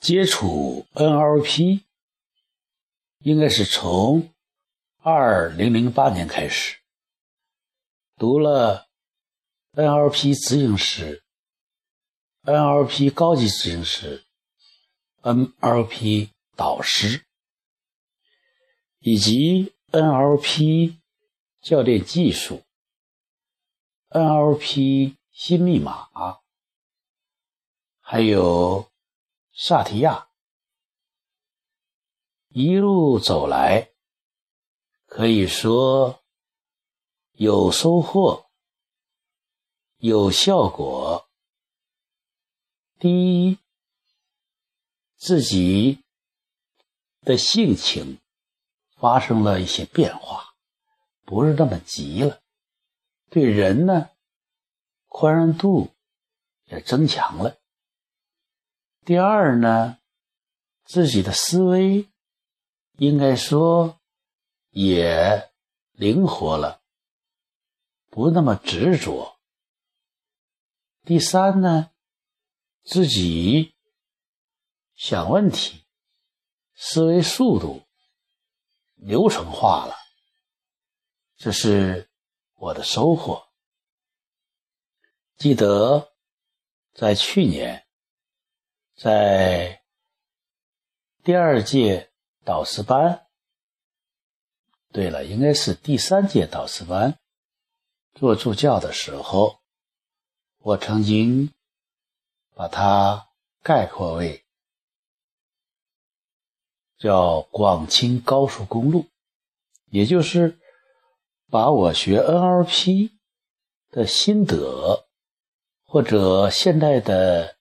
接触 NLP 应该是从二零零八年开始，读了 NLP 执行师、NLP 高级执行师、NLP 导师以及 NLP 教练技术、NLP 新密码，还有。萨提亚一路走来，可以说有收获，有效果。第一，自己的性情发生了一些变化，不是那么急了，对人呢宽容度也增强了。第二呢，自己的思维应该说也灵活了，不那么执着。第三呢，自己想问题，思维速度流程化了，这是我的收获。记得在去年。在第二届导师班，对了，应该是第三届导师班做助教的时候，我曾经把它概括为叫广清高速公路，也就是把我学 NLP 的心得或者现在的。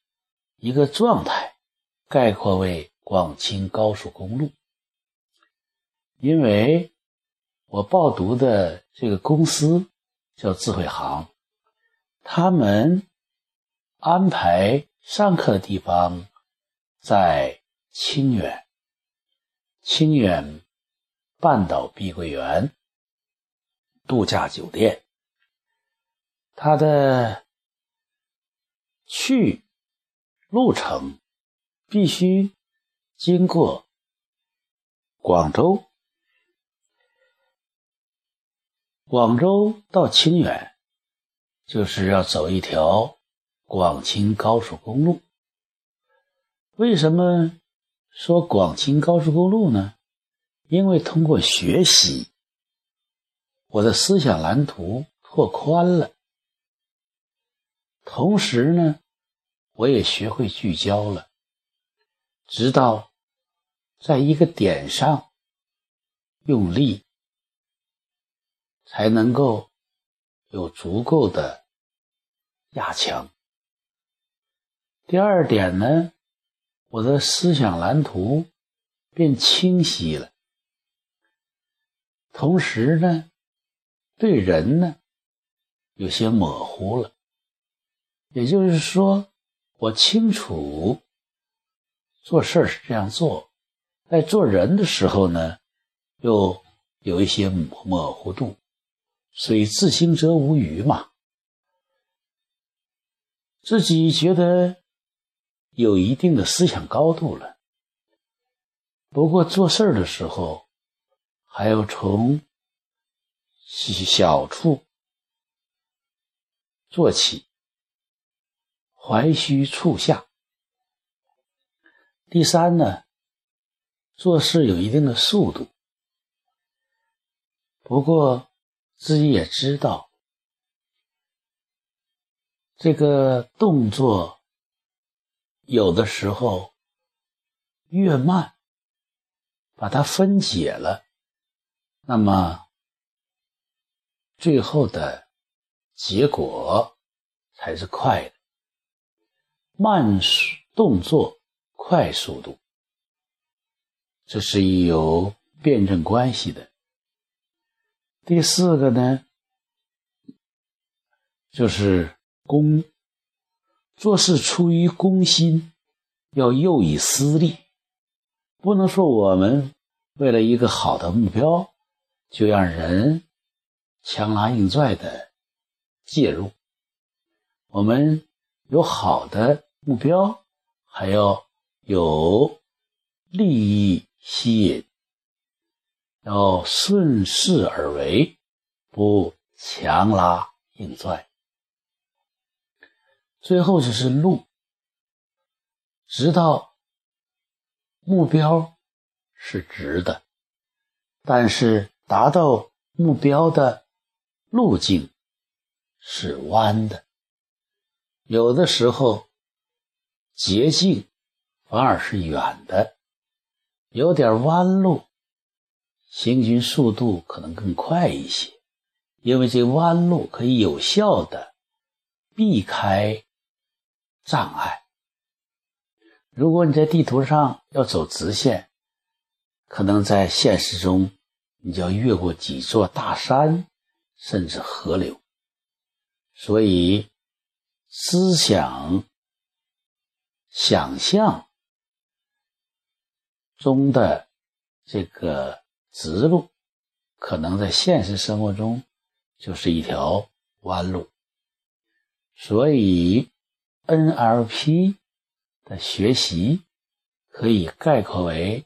一个状态概括为广清高速公路，因为我报读的这个公司叫智慧行，他们安排上课的地方在清远，清远半岛碧桂园度假酒店，他的去。路程必须经过广州，广州到清远，就是要走一条广清高速公路。为什么说广清高速公路呢？因为通过学习，我的思想蓝图拓宽了，同时呢。我也学会聚焦了，直到在一个点上用力，才能够有足够的压强。第二点呢，我的思想蓝图变清晰了，同时呢，对人呢有些模糊了，也就是说。我清楚做事是这样做，在做人的时候呢，又有一些模糊度，所以自行则无余嘛。自己觉得有一定的思想高度了，不过做事的时候还要从小处做起。怀虚处下。第三呢，做事有一定的速度，不过自己也知道，这个动作有的时候越慢，把它分解了，那么最后的结果才是快的。慢速动作，快速度，这是有辩证关系的。第四个呢，就是公，做事出于公心，要又以私利，不能说我们为了一个好的目标，就让人强拉硬拽的介入。我们有好的。目标还要有利益吸引，要顺势而为，不强拉硬拽。最后就是路，直到目标是直的，但是达到目标的路径是弯的。有的时候捷径反而是远的，有点弯路，行军速度可能更快一些，因为这弯路可以有效的避开。障碍。如果你在地图上要走直线，可能在现实中你就要越过几座大山，甚至河流。所以，思想、想象中的这个直路，可能在现实生活中就是一条弯路。所以。NLP 的学习可以概括为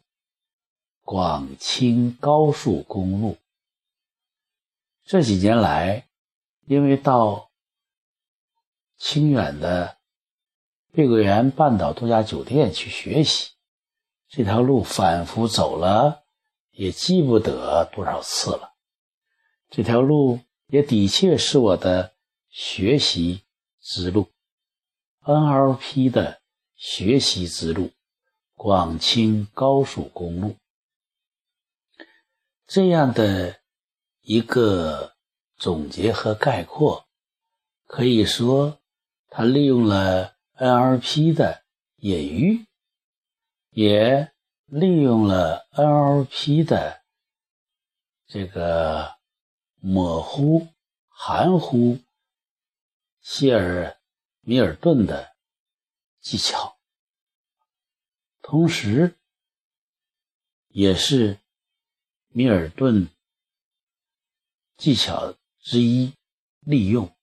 广清高速公路。这几年来，因为到清远的碧桂园半岛度假酒店去学习，这条路反复走了，也记不得多少次了。这条路也的确是我的学习之路。NLP 的学习之路，广清高速公路这样的一个总结和概括，可以说，他利用了 NLP 的隐喻，也利用了 NLP 的这个模糊、含糊、谢尔。米尔顿的技巧，同时也是米尔顿技巧之一利用，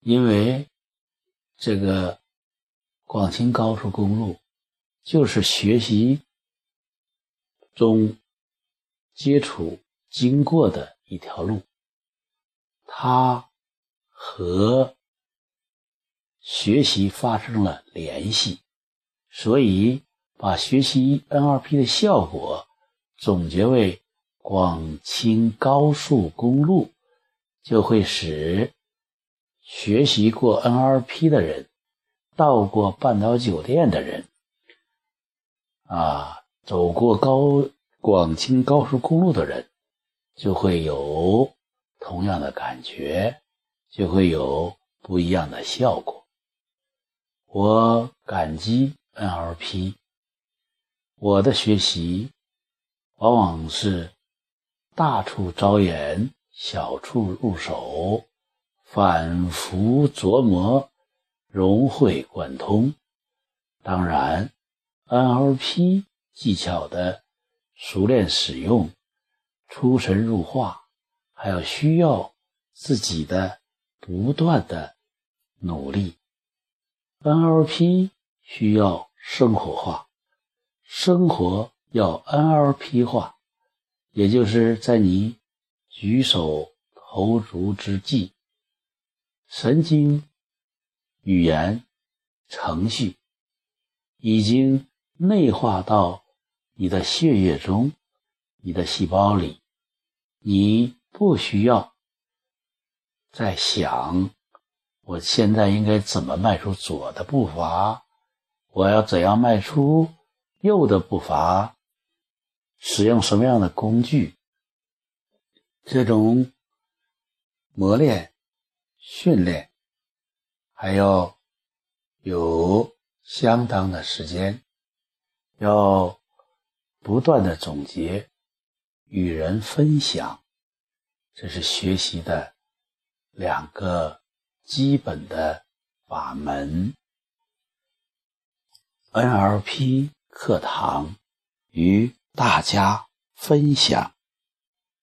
因为这个广清高速公路就是学习中接触经过的一条路，它和。学习发生了联系，所以把学习 NLP 的效果总结为广清高速公路，就会使学习过 NLP 的人，到过半岛酒店的人，啊，走过高广清高速公路的人，就会有同样的感觉，就会有不一样的效果。我感激 NLP。我的学习往往是大处着眼，小处入手，反复琢磨，融会贯通。当然，NLP 技巧的熟练使用、出神入化，还要需要自己的不断的努力。NLP 需要生活化，生活要 NLP 化，也就是在你举手投足之际，神经、语言、程序已经内化到你的血液中、你的细胞里，你不需要再想。我现在应该怎么迈出左的步伐？我要怎样迈出右的步伐？使用什么样的工具？这种磨练、训练还要有相当的时间，要不断的总结、与人分享，这是学习的两个。基本的法门，NLP 课堂与大家分享。